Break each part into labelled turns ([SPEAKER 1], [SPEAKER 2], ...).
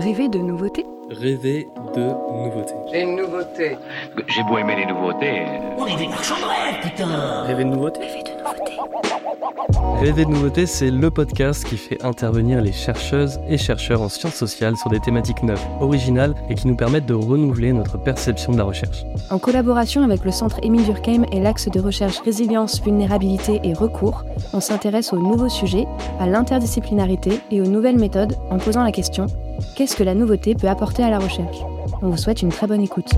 [SPEAKER 1] Rêver de nouveautés
[SPEAKER 2] Rêver de nouveautés.
[SPEAKER 3] J'ai une nouveauté.
[SPEAKER 4] J'ai beau aimer les nouveautés.
[SPEAKER 5] On est des marchands de rêve, putain
[SPEAKER 2] Rêver de nouveautés
[SPEAKER 1] Rêver de nouveautés
[SPEAKER 2] Rêver de nouveautés, c'est le podcast qui fait intervenir les chercheuses et chercheurs en sciences sociales sur des thématiques neuves, originales et qui nous permettent de renouveler notre perception de la recherche.
[SPEAKER 1] En collaboration avec le centre Émile Durkheim et l'axe de recherche résilience, vulnérabilité et recours, on s'intéresse aux nouveaux sujets, à l'interdisciplinarité et aux nouvelles méthodes en posant la question qu'est-ce que la nouveauté peut apporter à la recherche? On vous souhaite une très bonne écoute.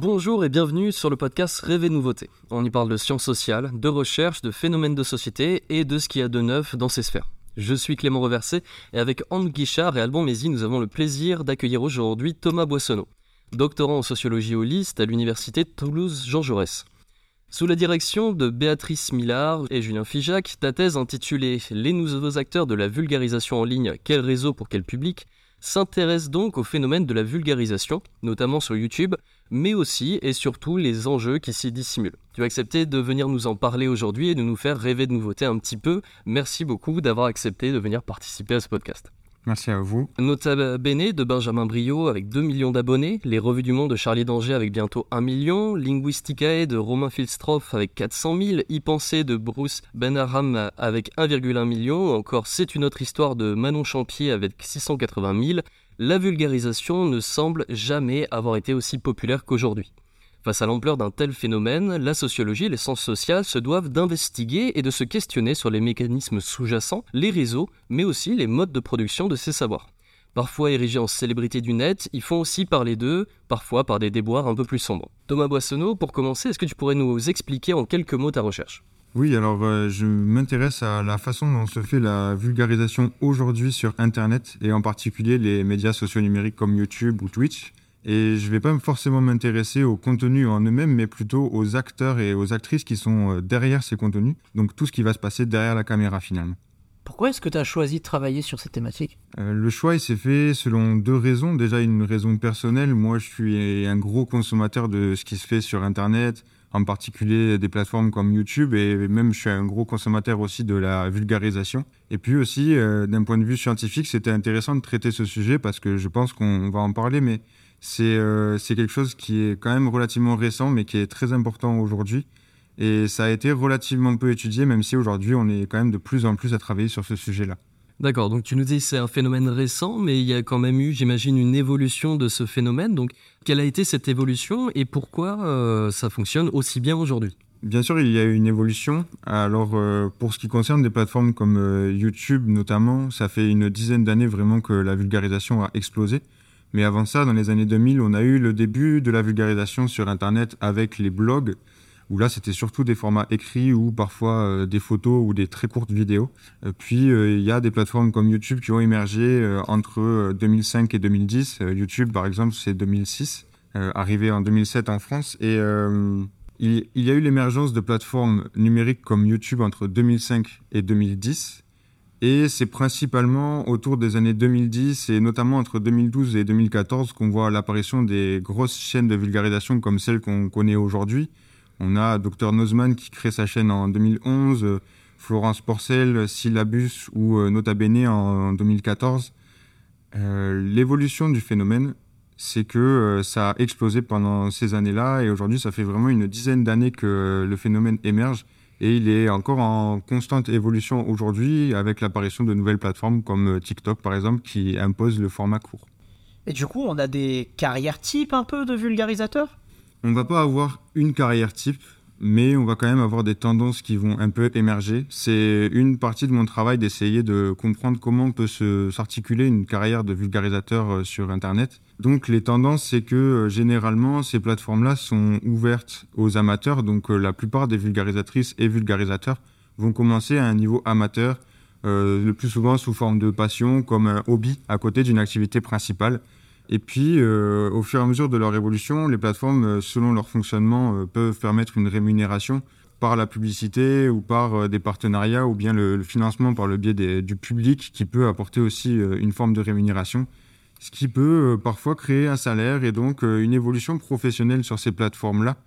[SPEAKER 2] Bonjour et bienvenue sur le podcast Rêver de nouveautés. On y parle de sciences sociales, de recherche, de phénomènes de société et de ce qu'il y a de neuf dans ces sphères. Je suis Clément Reversé et avec Anne Guichard et Alban Mézy, nous avons le plaisir d'accueillir aujourd'hui Thomas Boissonneau, doctorant en sociologie au à l'université de Toulouse-Jean Jaurès. Sous la direction de Béatrice Millard et Julien Figeac, ta thèse intitulée Les nouveaux acteurs de la vulgarisation en ligne, quel réseau pour quel public? s'intéresse donc au phénomène de la vulgarisation, notamment sur YouTube, mais aussi et surtout les enjeux qui s'y dissimulent. Tu as accepté de venir nous en parler aujourd'hui et de nous faire rêver de nouveautés un petit peu. Merci beaucoup d'avoir accepté de venir participer à ce podcast.
[SPEAKER 6] Merci à vous.
[SPEAKER 2] Nota Bene de Benjamin Brio avec 2 millions d'abonnés, Les Revues du Monde de Charlie Danger avec bientôt 1 million, Linguisticae de Romain Filstroff avec 400 000, Y penser de Bruce Benharam avec 1,1 million, encore C'est une autre histoire de Manon Champier avec 680 000, la vulgarisation ne semble jamais avoir été aussi populaire qu'aujourd'hui. Face à l'ampleur d'un tel phénomène, la sociologie et les sciences sociales se doivent d'investiguer et de se questionner sur les mécanismes sous-jacents, les réseaux, mais aussi les modes de production de ces savoirs. Parfois érigés en célébrité du net, ils font aussi parler d'eux, parfois par des déboires un peu plus sombres. Thomas Boissonneau, pour commencer, est-ce que tu pourrais nous expliquer en quelques mots ta recherche?
[SPEAKER 6] Oui, alors euh, je m'intéresse à la façon dont se fait la vulgarisation aujourd'hui sur Internet et en particulier les médias sociaux numériques comme YouTube ou Twitch. Et je ne vais pas forcément m'intéresser au contenu en eux-mêmes, mais plutôt aux acteurs et aux actrices qui sont euh, derrière ces contenus. Donc tout ce qui va se passer derrière la caméra finalement.
[SPEAKER 5] Pourquoi est-ce que tu as choisi de travailler sur cette thématique?
[SPEAKER 6] Euh, le choix, il s'est fait selon deux raisons. Déjà, une raison personnelle. Moi, je suis un gros consommateur de ce qui se fait sur Internet, en particulier des plateformes comme YouTube, et même je suis un gros consommateur aussi de la vulgarisation. Et puis aussi, euh, d'un point de vue scientifique, c'était intéressant de traiter ce sujet parce que je pense qu'on va en parler, mais c'est euh, c'est quelque chose qui est quand même relativement récent, mais qui est très important aujourd'hui. Et ça a été relativement peu étudié, même si aujourd'hui, on est quand même de plus en plus à travailler sur ce sujet-là.
[SPEAKER 2] D'accord, donc tu nous dis que c'est un phénomène récent, mais il y a quand même eu, j'imagine, une évolution de ce phénomène. Donc, quelle a été cette évolution et pourquoi euh, ça fonctionne aussi bien aujourd'hui?
[SPEAKER 6] Bien sûr, il y a eu une évolution. Alors, euh, pour ce qui concerne des plateformes comme euh, YouTube notamment, ça fait une dizaine d'années vraiment que la vulgarisation a explosé. Mais avant ça, dans les années 2000, on a eu le début de la vulgarisation sur Internet avec les blogs, où là, c'était surtout des formats écrits ou parfois euh, des photos ou des très courtes vidéos. Euh, puis, euh, il y a des plateformes comme YouTube qui ont émergé entre euh, 2005 et 2010. Euh, YouTube, par exemple, c'est 2006, euh, arrivé en 2007 en France. Et il y a eu l'émergence de plateformes numériques comme YouTube entre 2005 et 2010. Et c'est principalement autour des années 2010 et notamment entre 2012 et 2014 qu'on voit l'apparition des grosses chaînes de vulgarisation comme celles qu'on connaît aujourd'hui. On a Dr Nozman qui crée sa chaîne en 2011, euh, Florence Porcel, Syllabus ou euh, Nota Bene en 2014. Euh, L'évolution du phénomène, c'est que ça a explosé pendant ces années-là et aujourd'hui ça fait vraiment une dizaine d'années que le phénomène émerge et il est encore en constante évolution aujourd'hui avec l'apparition de nouvelles plateformes comme euh, TikTok par exemple qui imposent le format court.
[SPEAKER 5] Et du coup, on a des carrières types un peu de vulgarisateurs?
[SPEAKER 6] On va pas avoir une carrière type, mais on va quand même avoir des tendances qui vont un peu émerger. C'est une partie de mon travail d'essayer de comprendre comment peut s'articuler une carrière de vulgarisateur euh, sur Internet. Donc les tendances, c'est que euh, généralement ces plateformes-là sont ouvertes aux amateurs. Donc euh, la plupart des vulgarisatrices et vulgarisateurs vont commencer à un niveau amateur, le plus souvent sous forme de passion, comme un hobby à côté d'une activité principale. Et puis, euh, au fur et à mesure de leur évolution, les plateformes, euh, selon leur fonctionnement, euh, peuvent permettre une rémunération par la publicité ou par des partenariats ou bien le, financement par le biais du public qui peut apporter aussi une forme de rémunération, ce qui peut parfois créer un salaire et donc une évolution professionnelle sur ces plateformes-là.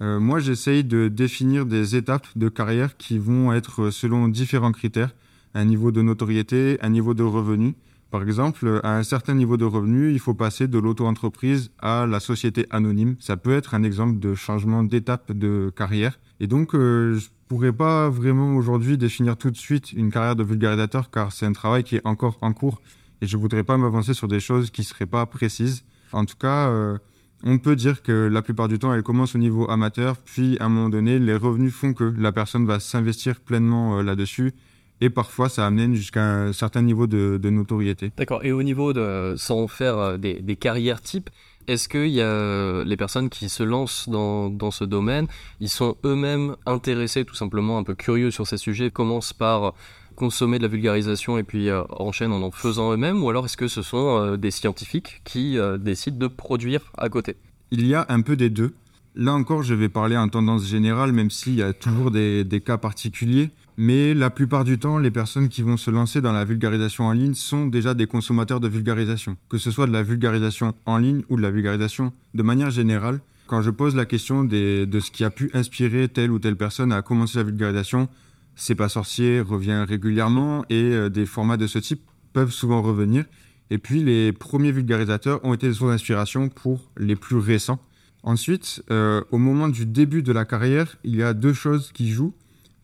[SPEAKER 6] Moi, j'essaye de définir des étapes de carrière qui vont être selon différents critères un niveau de notoriété, un niveau de revenu. Par exemple, à un certain niveau de revenu, il faut passer de l'auto-entreprise à la société anonyme. Ça peut être un exemple de changement d'étape de carrière. Et donc, euh, je pourrais pas vraiment aujourd'hui définir tout de suite une carrière de vulgarisateur car c'est un travail qui est encore en cours et je voudrais pas m'avancer sur des choses qui seraient pas précises. En tout cas, euh, on peut dire que la plupart du temps, elle commence au niveau amateur, puis à un moment donné, les revenus font que la personne va s'investir pleinement euh, là-dessus et parfois ça amène jusqu'à un certain niveau de, notoriété.
[SPEAKER 2] D'accord. Et au niveau de, sans faire euh, des, carrières types, est-ce qu'il y a euh, les personnes qui se lancent dans, dans ce domaine, ils sont eux-mêmes intéressés, tout simplement un peu curieux sur ces sujets, commencent par consommer de la vulgarisation et puis euh, enchaînent en en faisant eux-mêmes, ou alors est-ce que ce sont des scientifiques qui décident de produire à côté?
[SPEAKER 6] Il y a un peu des deux. Là encore, je vais parler en tendance générale, même s'il y a toujours des, des cas particuliers. Mais la plupart du temps, les personnes qui vont se lancer dans la vulgarisation en ligne sont déjà des consommateurs de vulgarisation, que ce soit de la vulgarisation en ligne ou de la vulgarisation de manière générale. Quand je pose la question de ce qui a pu inspirer telle ou telle personne à commencer la vulgarisation, C'est pas sorcier revient régulièrement et euh, des formats de ce type peuvent souvent revenir. Et puis les premiers vulgarisateurs ont été des sources d'inspiration pour les plus récents. Ensuite, euh, au moment du début de la carrière, il y a deux choses qui jouent.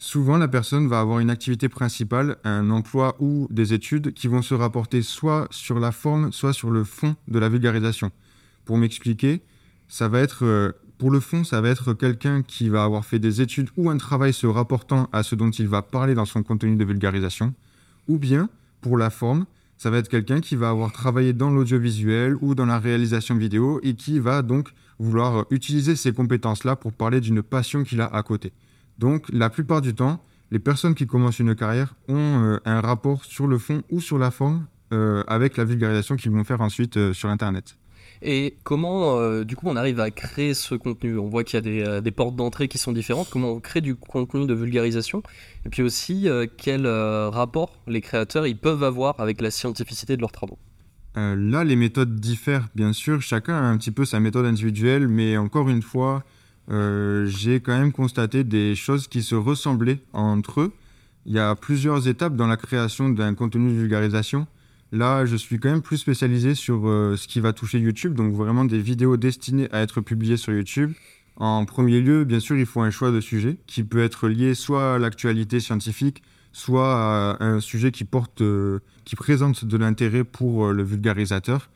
[SPEAKER 6] Souvent, la personne va avoir une activité principale, un emploi ou des études qui vont se rapporter soit sur la forme, soit sur le fond de la vulgarisation. Pour m'expliquer, ça va être, euh, pour le fond, ça va être quelqu'un qui va avoir fait des études ou un travail se rapportant à ce dont il va parler dans son contenu de vulgarisation. Ou bien, pour la forme, ça va être quelqu'un qui va avoir travaillé dans l'audiovisuel ou dans la réalisation vidéo et qui va donc vouloir utiliser ces compétences-là pour parler d'une passion qu'il a à côté. Donc, la plupart du temps, les personnes qui commencent une carrière ont euh, un rapport sur le fond ou sur la forme euh, avec la vulgarisation qu'ils vont faire ensuite euh, sur Internet.
[SPEAKER 2] Et comment, du coup, on arrive à créer ce contenu? On voit qu'il y a des, portes d'entrée qui sont différentes. Comment on crée du contenu de vulgarisation? Et puis aussi, quel rapport les créateurs ils peuvent avoir avec la scientificité de leurs travaux?
[SPEAKER 6] Là, les méthodes diffèrent, bien sûr. Chacun a un petit peu sa méthode individuelle, mais encore une fois, euh, j'ai quand même constaté des choses qui se ressemblaient entre eux. Il y a plusieurs étapes dans la création d'un contenu de vulgarisation. Là, je suis quand même plus spécialisé sur euh, ce qui va toucher YouTube, donc vraiment des vidéos destinées à être publiées sur YouTube. En premier lieu, bien sûr, il faut un choix de sujet qui peut être lié soit à l'actualité scientifique, soit à un sujet qui porte, euh, qui présente de l'intérêt pour le vulgarisateur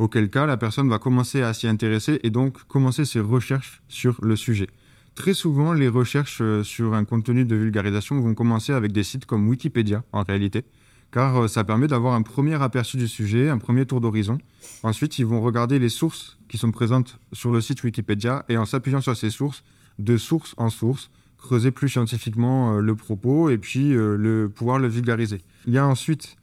[SPEAKER 6] auquel cas la personne va commencer à s'y intéresser et donc commencer ses recherches sur le sujet. Très souvent, les recherches euh, sur un contenu de vulgarisation vont commencer avec des sites comme Wikipédia, en réalité, car euh, ça permet d'avoir un premier aperçu du sujet, un premier tour d'horizon. Ensuite, ils vont regarder les sources qui sont présentes sur le site Wikipédia et en s'appuyant sur ces sources, de source en source, creuser plus scientifiquement euh, le propos et puis le, pouvoir le vulgariser. Il y a ensuite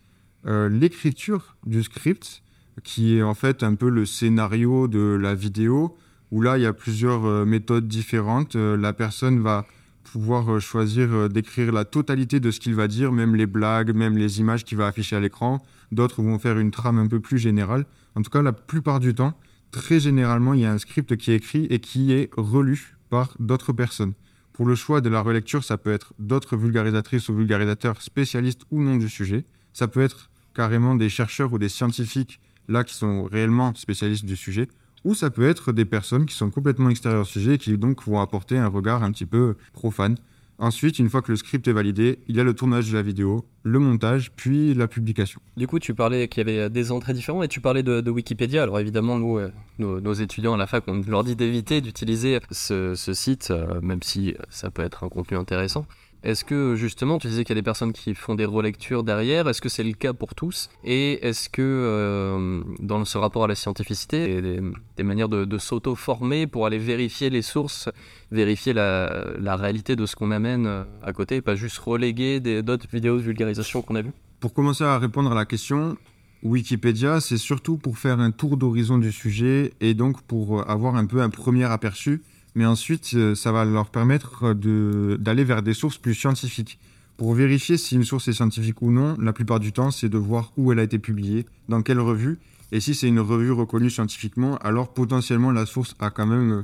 [SPEAKER 6] l'écriture du script qui est en fait un peu le scénario de la vidéo, où là, il y a plusieurs euh, méthodes différentes. Euh, la personne va pouvoir euh, choisir d'écrire la totalité de ce qu'il va dire, même les blagues, même les images qu'il va afficher à l'écran. D'autres vont faire une trame un peu plus générale. En tout cas, la plupart du temps, très généralement, il y a un script qui est écrit et qui est relu par d'autres personnes. Pour le choix de la relecture, ça peut être d'autres vulgarisatrices ou vulgarisateurs spécialistes ou non du sujet. Ça peut être carrément des chercheurs ou des scientifiques là qui sont réellement spécialistes du sujet, ou ça peut être des personnes qui sont complètement extérieures au sujet et qui donc vont apporter un regard un petit peu profane. Ensuite, une fois que le script est validé, il y a le tournage de la vidéo, le montage, puis la publication.
[SPEAKER 2] Du coup, tu parlais qu'il y avait des entrées différentes et tu parlais de, Wikipédia. Alors évidemment, nous, euh, nos, étudiants à la fac, on leur dit d'éviter d'utiliser ce, site, euh, même si ça peut être un contenu intéressant. Est-ce que justement, tu disais qu'il y a des personnes qui font des relectures derrière, est-ce que c'est le cas pour tous? Et est-ce que euh, dans ce rapport à la scientificité, il y a des, manières de, s'auto-former pour aller vérifier les sources, vérifier la, réalité de ce qu'on amène euh, à côté, et pas juste reléguer d'autres vidéos de vulgarisation qu'on a vues?
[SPEAKER 6] Pour commencer à répondre à la question, Wikipédia, c'est surtout pour faire un tour d'horizon du sujet et donc pour avoir un peu un premier aperçu mais ensuite, euh, ça va leur permettre d'aller vers des sources plus scientifiques. Pour vérifier si une source est scientifique ou non, la plupart du temps, c'est de voir où elle a été publiée, dans quelle revue, et si c'est une revue reconnue scientifiquement, alors potentiellement la source a quand même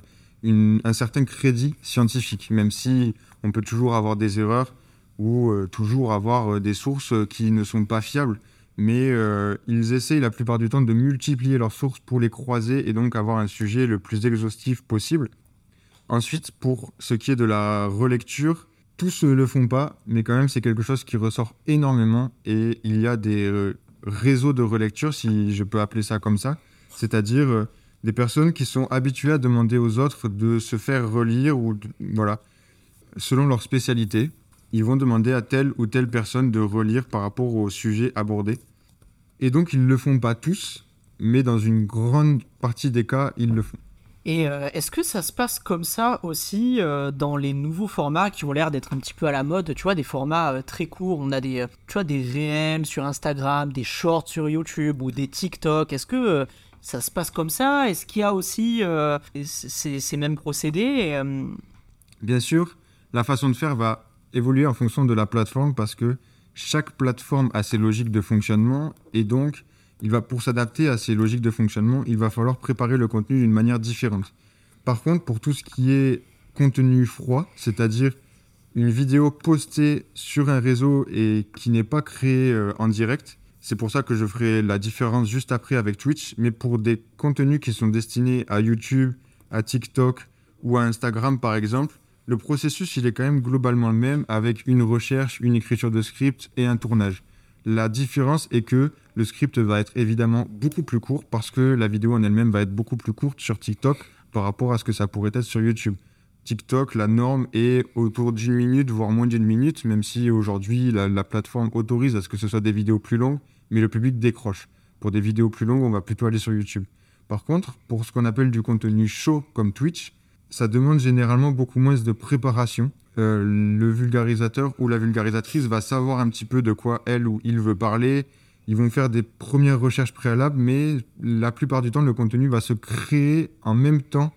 [SPEAKER 6] un certain crédit scientifique, même si on peut toujours avoir des erreurs. ou euh, toujours avoir des sources qui ne sont pas fiables. Mais ils essayent la plupart du temps de multiplier leurs sources pour les croiser et donc avoir un sujet le plus exhaustif possible. Ensuite, pour ce qui est de la relecture, tous ne le font pas, mais quand même c'est quelque chose qui ressort énormément et il y a des réseaux de relecture, si je peux appeler ça comme ça, c'est-à-dire des personnes qui sont habituées à demander aux autres de se faire relire ou voilà, selon leur spécialité, ils vont demander à telle ou telle personne de relire par rapport au sujet abordé. Et donc ils ne le font pas tous, mais dans une grande partie des cas, ils le font.
[SPEAKER 5] Et euh, est-ce que ça se passe comme ça aussi euh, dans les nouveaux formats qui ont l'air d'être un petit peu à la mode Tu vois, des formats euh, très courts. On a des, tu vois, des réels sur Instagram, des shorts sur YouTube ou des TikTok. Est-ce que ça se passe comme ça? Est-ce qu'il y a aussi ces, mêmes procédés?
[SPEAKER 6] Bien sûr, la façon de faire va évoluer en fonction de la plateforme parce que chaque plateforme a ses logiques de fonctionnement et donc il va pour s'adapter à ces logiques de fonctionnement, il va falloir préparer le contenu d'une manière différente. Par contre, pour tout ce qui est contenu froid, c'est-à-dire une vidéo postée sur un réseau et qui n'est pas créée euh, en direct, c'est pour ça que je ferai la différence juste après avec Twitch. Mais pour des contenus qui sont destinés à YouTube, à TikTok ou à Instagram par exemple, le processus il est quand même globalement le même avec une recherche, une écriture de script et un tournage. La différence est que le script va être évidemment beaucoup plus court parce que la vidéo en elle-même va être beaucoup plus courte sur TikTok par rapport à ce que ça pourrait être sur YouTube. TikTok, la norme est autour d'une minute, voire moins d'une minute, même si aujourd'hui la, la, plateforme autorise à ce que ce soit des vidéos plus longues mais le public décroche. Pour des vidéos plus longues, on va plutôt aller sur YouTube. Par contre, pour ce qu'on appelle du contenu chaud comme Twitch, ça demande généralement beaucoup moins de préparation. Euh, le vulgarisateur ou la vulgarisatrice va savoir un petit peu de quoi elle ou il veut parler. Ils vont faire des premières recherches préalables, mais la plupart du temps, le contenu va se créer en même temps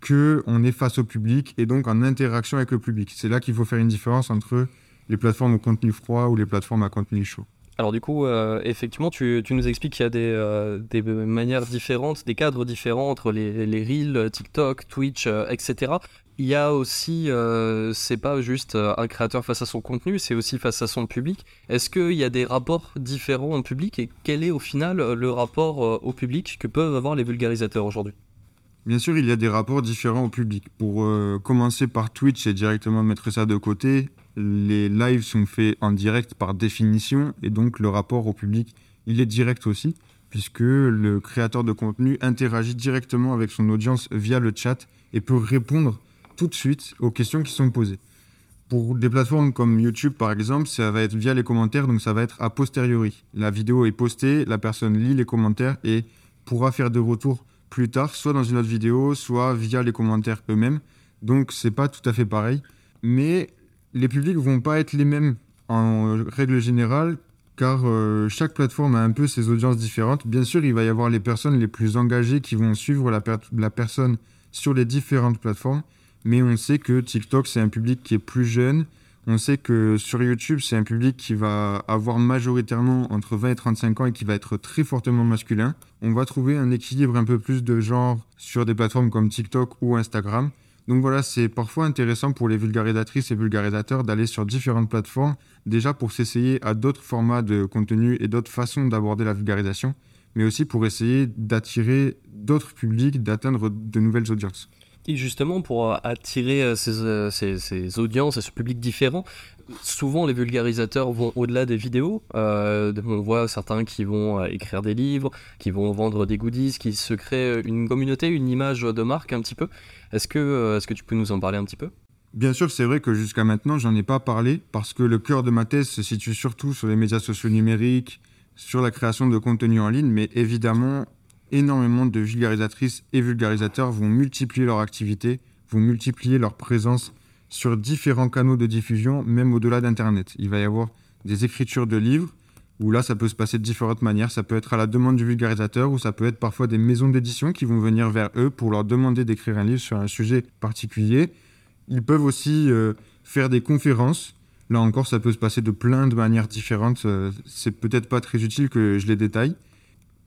[SPEAKER 6] que on est face au public et donc en interaction avec le public. C'est là qu'il faut faire une différence entre les plateformes au contenu froid ou les plateformes à contenu chaud.
[SPEAKER 2] Alors du coup, euh, effectivement, tu, nous expliques qu'il y a des, euh, des, manières différentes, des cadres différents entre les, Reels, TikTok, Twitch, euh, etc. Il y a aussi, c'est pas juste un créateur face à son contenu, c'est aussi face à son public. Est-ce qu'il y a des rapports différents au public et quel est au final le rapport au public que peuvent avoir les vulgarisateurs aujourd'hui?
[SPEAKER 6] Bien sûr, il y a des rapports différents au public. Pour commencer par Twitch et directement mettre ça de côté, les lives sont faits en direct par définition et donc le rapport au public, il est direct aussi puisque le créateur de contenu interagit directement avec son audience via le chat et peut répondre tout de suite aux questions qui sont posées. Pour des plateformes comme YouTube par exemple, ça va être via les commentaires, donc ça va être a posteriori. La vidéo est postée, la personne lit les commentaires et pourra faire des retours plus tard, soit dans une autre vidéo, soit via les commentaires eux-mêmes. Donc c'est pas tout à fait pareil. Mais les publics vont pas être les mêmes en règle générale, car euh, chaque plateforme a un peu ses audiences différentes. Bien sûr, il va y avoir les personnes les plus engagées qui vont suivre la, la personne sur les différentes plateformes, mais on sait que TikTok, c'est un public qui est plus jeune. On sait que sur YouTube, c'est un public qui va avoir majoritairement entre 20 et 35 ans et qui va être très fortement masculin. On va trouver un équilibre un peu plus de genre sur des plateformes comme TikTok ou Instagram. Donc voilà, c'est parfois intéressant pour les vulgarisatrices et vulgarisateurs d'aller sur différentes plateformes, déjà pour s'essayer à d'autres formats de contenu et d'autres façons d'aborder la vulgarisation, mais aussi pour essayer d'attirer d'autres publics, d'atteindre de nouvelles audiences.
[SPEAKER 2] Et justement, pour attirer euh, euh, ces, audiences et ce public différent, souvent les vulgarisateurs vont au-delà des vidéos. Euh, on voit certains qui vont écrire des livres, qui vont vendre des goodies, qui se créent une communauté, une image de marque un petit peu. Est-ce que, est que tu peux nous en parler un petit peu?
[SPEAKER 6] Bien sûr, c'est vrai que jusqu'à maintenant, j'en ai pas parlé parce que le cœur de ma thèse se situe surtout sur les médias sociaux numériques, sur la création de contenu en ligne, mais évidemment, énormément de vulgarisatrices et vulgarisateurs vont multiplier leur activité, vont multiplier leur présence sur différents canaux de diffusion, même au-delà d'Internet. Il va y avoir des écritures de livres, où là, ça peut se passer de différentes manières. Ça peut être à la demande du vulgarisateur, ou ça peut être parfois des maisons d'édition qui vont venir vers eux pour leur demander d'écrire un livre sur un sujet particulier. Ils peuvent aussi euh, faire des conférences. Là encore, ça peut se passer de plein de manières différentes. Euh, c'est peut-être pas très utile que je les détaille.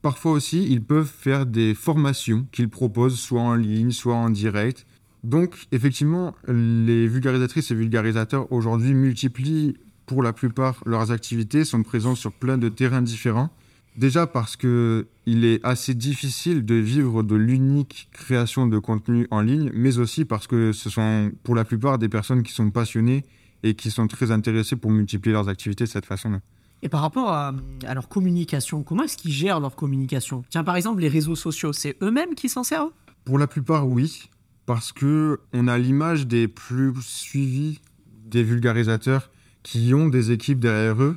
[SPEAKER 6] Parfois aussi, ils peuvent faire des formations qu'ils proposent soit en ligne, soit en direct. Donc, effectivement, les vulgarisatrices et vulgarisateurs aujourd'hui multiplient pour la plupart, leurs activités sont présentes sur plein de terrains différents. Déjà parce que il est assez difficile de vivre de l'unique création de contenu en ligne, mais aussi parce que ce sont pour la plupart des personnes qui sont passionnées et qui sont très intéressées pour multiplier leurs activités de cette façon-là.
[SPEAKER 5] Et par rapport à, leur communication, comment est-ce qu'ils gèrent leur communication? Tiens, par exemple, les réseaux sociaux, c'est eux-mêmes qui s'en servent?
[SPEAKER 6] Pour la plupart, oui, parce que on a l'image des plus suivis des vulgarisateurs qui ont des équipes derrière eux,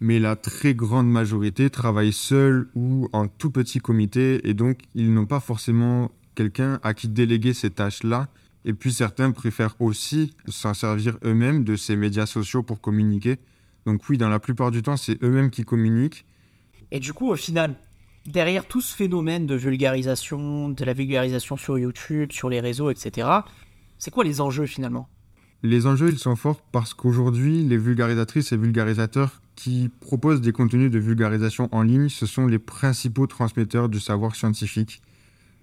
[SPEAKER 6] mais la très grande majorité travaillent seuls ou en tout petit comité, et donc ils n'ont pas forcément quelqu'un à qui déléguer ces tâches-là. Et puis certains préfèrent aussi s'en servir eux-mêmes de ces médias sociaux pour communiquer. Donc oui, dans la plupart du temps, c'est eux-mêmes qui communiquent.
[SPEAKER 5] Et du coup, au final, derrière tout ce phénomène de vulgarisation, de la vulgarisation sur YouTube, sur les réseaux, etc., c'est quoi les enjeux finalement?
[SPEAKER 6] Les enjeux, ils sont forts parce qu'aujourd'hui, les vulgarisatrices et vulgarisateurs qui proposent des contenus de vulgarisation en ligne, ce sont les principaux transmetteurs du savoir scientifique.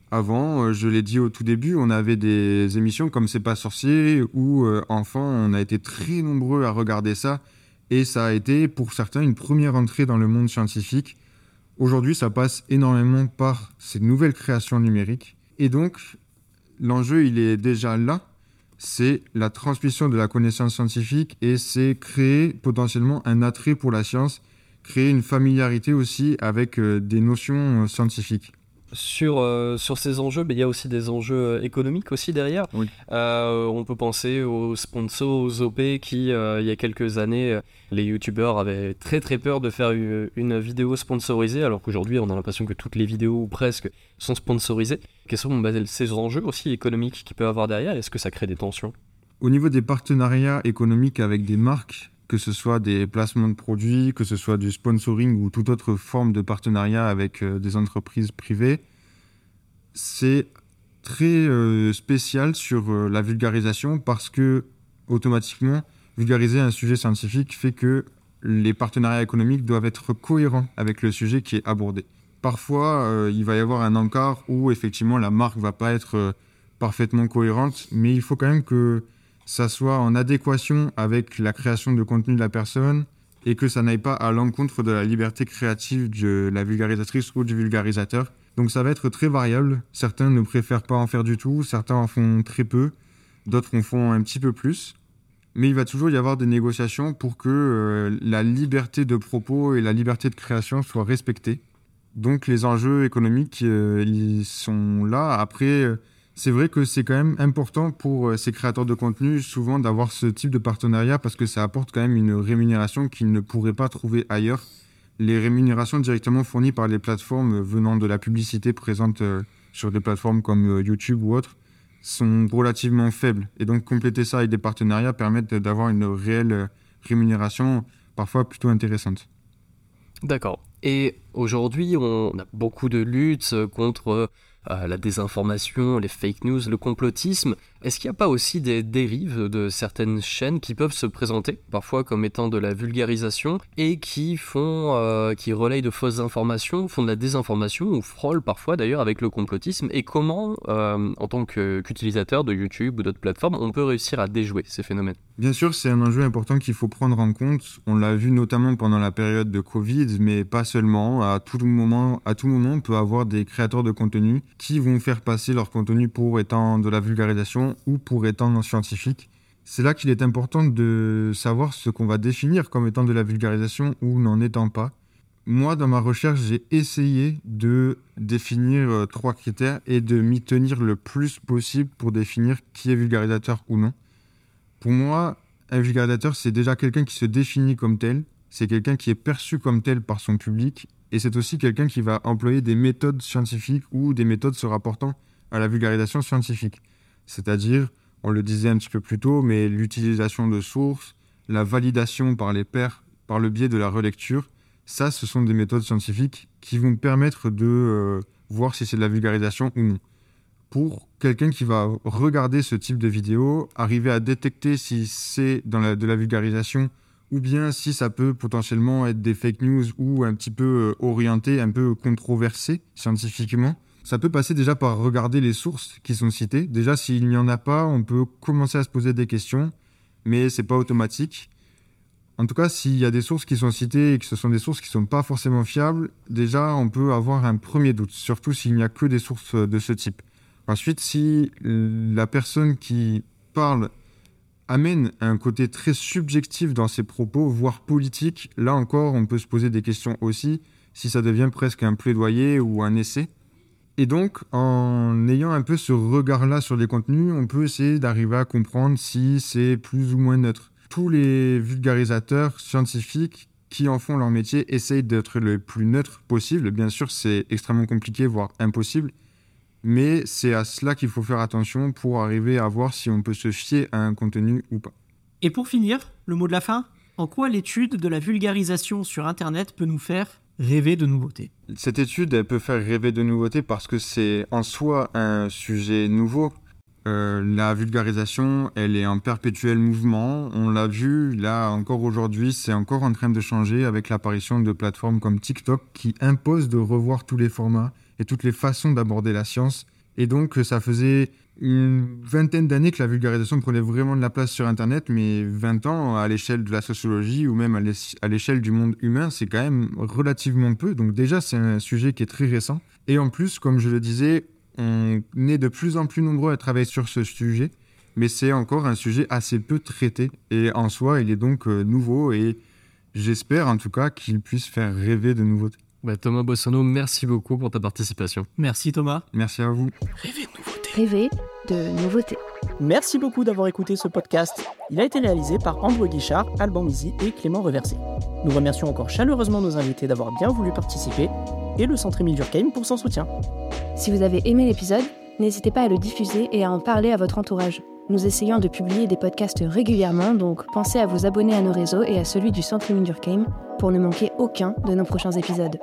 [SPEAKER 6] Avant, euh, je l'ai dit au tout début, on avait des émissions comme C'est pas sorcier où, euh, enfant, on a été très nombreux à regarder ça et ça a été pour certains une première entrée dans le monde scientifique. Aujourd'hui, ça passe énormément par ces nouvelles créations numériques. Et donc, l'enjeu, il est déjà là. C'est la transmission de la connaissance scientifique et c'est créer potentiellement un attrait pour la science, créer une familiarité aussi avec euh, des notions euh, scientifiques.
[SPEAKER 2] Sur, euh, sur ces enjeux, mais il y a aussi des enjeux euh, économiques aussi derrière.
[SPEAKER 6] Oui.
[SPEAKER 2] Euh, on peut penser aux sponsors, aux OP qui, euh, il y a quelques années, les youtubeurs avaient très très peur de faire une, une vidéo sponsorisée, alors qu'aujourd'hui on a l'impression que toutes les vidéos ou presque sont sponsorisées. Quels sont bah, ces enjeux aussi économiques qu'il peut avoir derrière? Est-ce que ça crée des tensions?
[SPEAKER 6] Au niveau des partenariats économiques avec des marques, que ce soit des placements de produits, que ce soit du sponsoring ou toute autre forme de partenariat avec euh, des entreprises privées, c'est très euh, spécial sur euh, la vulgarisation parce que automatiquement, vulgariser un sujet scientifique fait que les partenariats économiques doivent être cohérents avec le sujet qui est abordé. Parfois, il va y avoir un encart où effectivement la marque va pas être parfaitement cohérente, mais il faut quand même que ça soit en adéquation avec la création de contenu de la personne et que ça n'aille pas à l'encontre de la liberté créative de la vulgarisatrice ou du vulgarisateur. Donc ça va être très variable. Certains ne préfèrent pas en faire du tout, certains en font très peu, d'autres en font un petit peu plus. Mais il va toujours y avoir des négociations pour que euh, la liberté de propos et la liberté de création soient respectées. Donc les enjeux économiques, euh, ils sont là. Après, euh, c'est vrai que c'est quand même important pour euh, ces créateurs de contenu souvent d'avoir ce type de partenariat parce que ça apporte quand même une rémunération qu'ils ne pourraient pas trouver ailleurs. Les rémunérations directement fournies par les plateformes venant de la publicité présente euh, sur des plateformes comme euh, YouTube ou autres sont relativement faibles. Et donc compléter ça avec des partenariats permettent d'avoir une réelle rémunération parfois plutôt intéressante.
[SPEAKER 2] D'accord. Et aujourd'hui, on a beaucoup de luttes contre euh, la désinformation, les fake news, le complotisme. Est-ce qu'il n'y a pas aussi des dérives de certaines chaînes qui peuvent se présenter, parfois comme étant de la vulgarisation, et qui font, euh, qui relayent de fausses informations, font de la désinformation, ou frôlent parfois d'ailleurs avec le complotisme, et comment, euh, en tant qu'utilisateur de YouTube ou d'autres plateformes, on peut réussir à déjouer ces phénomènes?
[SPEAKER 6] Bien sûr, c'est un enjeu important qu'il faut prendre en compte. On l'a vu notamment pendant la période de Covid, mais pas seulement. À tout moment, à tout moment, on peut avoir des créateurs de contenu qui vont faire passer leur contenu pour étant de la vulgarisation ou pour étant scientifique. C'est là qu'il est important de savoir ce qu'on va définir comme étant de la vulgarisation ou n'en étant pas. Moi, dans ma recherche, j'ai essayé de définir euh, trois critères et de m'y tenir le plus possible pour définir qui est vulgarisateur ou non. Pour moi, un vulgarisateur, c'est déjà quelqu'un qui se définit comme tel, c'est quelqu'un qui est perçu comme tel par son public, et c'est aussi quelqu'un qui va employer des méthodes scientifiques ou des méthodes se rapportant à la vulgarisation scientifique. C'est-à-dire, on le disait un petit peu plus tôt, mais l'utilisation de sources, la validation par les pairs, par le biais de la relecture, ça, ce sont des méthodes scientifiques qui vont permettre de euh, voir si c'est de la vulgarisation ou non pour quelqu'un qui va regarder ce type de vidéo, arriver à détecter si c'est de la vulgarisation ou bien si ça peut potentiellement être des fake news ou un petit peu euh, orienté, un peu controversé scientifiquement. Ça peut passer déjà par regarder les sources qui sont citées. Déjà, s'il n'y en a pas, on peut commencer à se poser des questions, mais c'est pas automatique. En tout cas, s'il y a des sources qui sont citées et que ce sont des sources qui ne sont pas forcément fiables, déjà on peut avoir un premier doute, surtout s'il n'y a que des sources de ce type. Ensuite, si la personne qui parle amène un côté très subjectif dans ses propos, voire politique, là encore on peut se poser des questions aussi, si ça devient presque un plaidoyer ou un essai. Et donc, en ayant un peu ce regard-là sur les contenus, on peut essayer d'arriver à comprendre si c'est plus ou moins neutre. Tous les vulgarisateurs scientifiques qui en font leur métier essayent d'être le plus neutre possible. Bien sûr, c'est extrêmement compliqué, voire impossible. Mais c'est à cela qu'il faut faire attention pour arriver à voir si on peut se fier à un contenu ou pas.
[SPEAKER 5] Et pour finir, le mot de la fin En quoi l'étude de la vulgarisation sur Internet peut nous faire rêver de nouveautés?
[SPEAKER 6] Cette étude, elle peut faire rêver de nouveautés parce que c'est en soi un sujet nouveau. Euh, la vulgarisation, elle est en perpétuel mouvement. On l'a vu, là encore aujourd'hui, c'est encore en train de changer avec l'apparition de plateformes comme TikTok qui imposent de revoir tous les formats toutes les façons d'aborder la science. Et donc, ça faisait une vingtaine d'années que la vulgarisation prenait vraiment de la place sur Internet, mais 20 ans à l'échelle de la sociologie ou même à l'échelle du monde humain, c'est quand même relativement peu. Donc déjà, c'est un sujet qui est très récent. Et en plus, comme je le disais, on est de plus en plus nombreux à travailler sur ce sujet, mais c'est encore un sujet assez peu traité. Et en soi, il est donc euh, nouveau et j'espère en tout cas qu'il puisse faire rêver de nouveautés.
[SPEAKER 2] Bah, Thomas Bossano, merci beaucoup pour ta participation.
[SPEAKER 5] Merci Thomas.
[SPEAKER 6] Merci à vous.
[SPEAKER 1] Rêver de nouveautés. Rêver de nouveautés.
[SPEAKER 5] Merci beaucoup d'avoir écouté ce podcast. Il a été réalisé par Andrew Guichard, Alban Mizi et Clément Reversé. Nous remercions encore chaleureusement nos invités d'avoir bien voulu participer et le Centre Émile Durkheim pour son soutien.
[SPEAKER 1] Si vous avez aimé l'épisode, n'hésitez pas à le diffuser et à en parler à votre entourage. Nous essayons de publier des podcasts régulièrement, donc pensez à vous abonner à nos réseaux et à celui du Centre Durkheim pour ne manquer aucun de nos prochains épisodes.